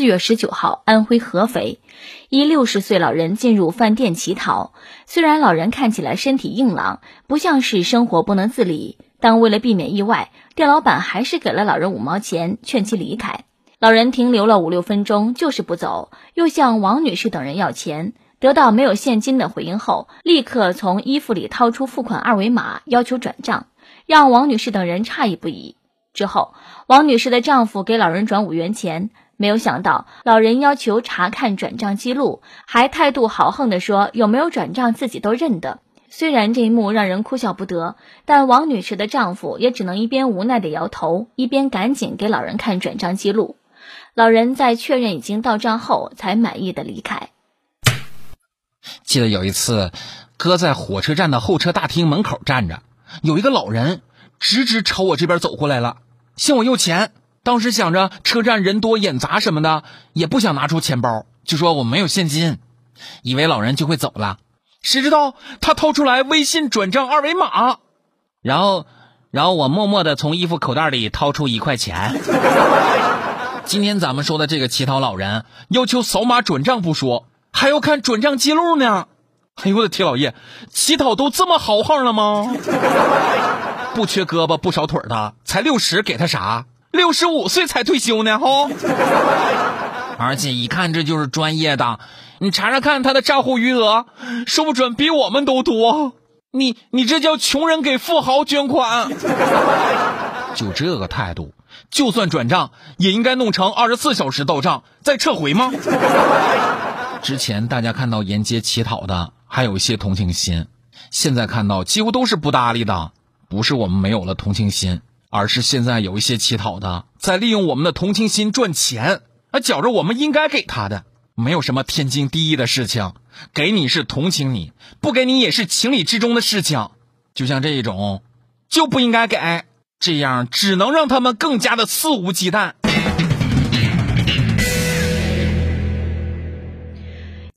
四月十九号，安徽合肥，一六十岁老人进入饭店乞讨。虽然老人看起来身体硬朗，不像是生活不能自理，但为了避免意外，店老板还是给了老人五毛钱，劝其离开。老人停留了五六分钟，就是不走，又向王女士等人要钱。得到没有现金的回应后，立刻从衣服里掏出付款二维码，要求转账，让王女士等人诧异不已。之后，王女士的丈夫给老人转五元钱，没有想到老人要求查看转账记录，还态度豪横地说有没有转账自己都认得。虽然这一幕让人哭笑不得，但王女士的丈夫也只能一边无奈地摇头，一边赶紧给老人看转账记录。老人在确认已经到账后，才满意的离开。记得有一次，哥在火车站的候车大厅门口站着，有一个老人直直朝我这边走过来了，向我要钱。当时想着车站人多眼杂什么的，也不想拿出钱包，就说我没有现金，以为老人就会走了。谁知道他掏出来微信转账二维码，然后，然后我默默的从衣服口袋里掏出一块钱。今天咱们说的这个乞讨老人，要求扫码转账不说。还要看转账记录呢，哎呦我的天老爷，乞讨都这么豪横了吗？不缺胳膊不少腿的，才六十给他啥？六十五岁才退休呢哈！而且一看这就是专业的，你查查看他的账户余额，说不准比我们都多。你你这叫穷人给富豪捐款？就这个态度，就算转账也应该弄成二十四小时到账再撤回吗？之前大家看到沿街乞讨的，还有一些同情心；现在看到几乎都是不搭理的。不是我们没有了同情心，而是现在有一些乞讨的在利用我们的同情心赚钱，啊，觉着我们应该给他的。没有什么天经地义的事情，给你是同情你，不给你也是情理之中的事情。就像这一种，就不应该给，这样只能让他们更加的肆无忌惮。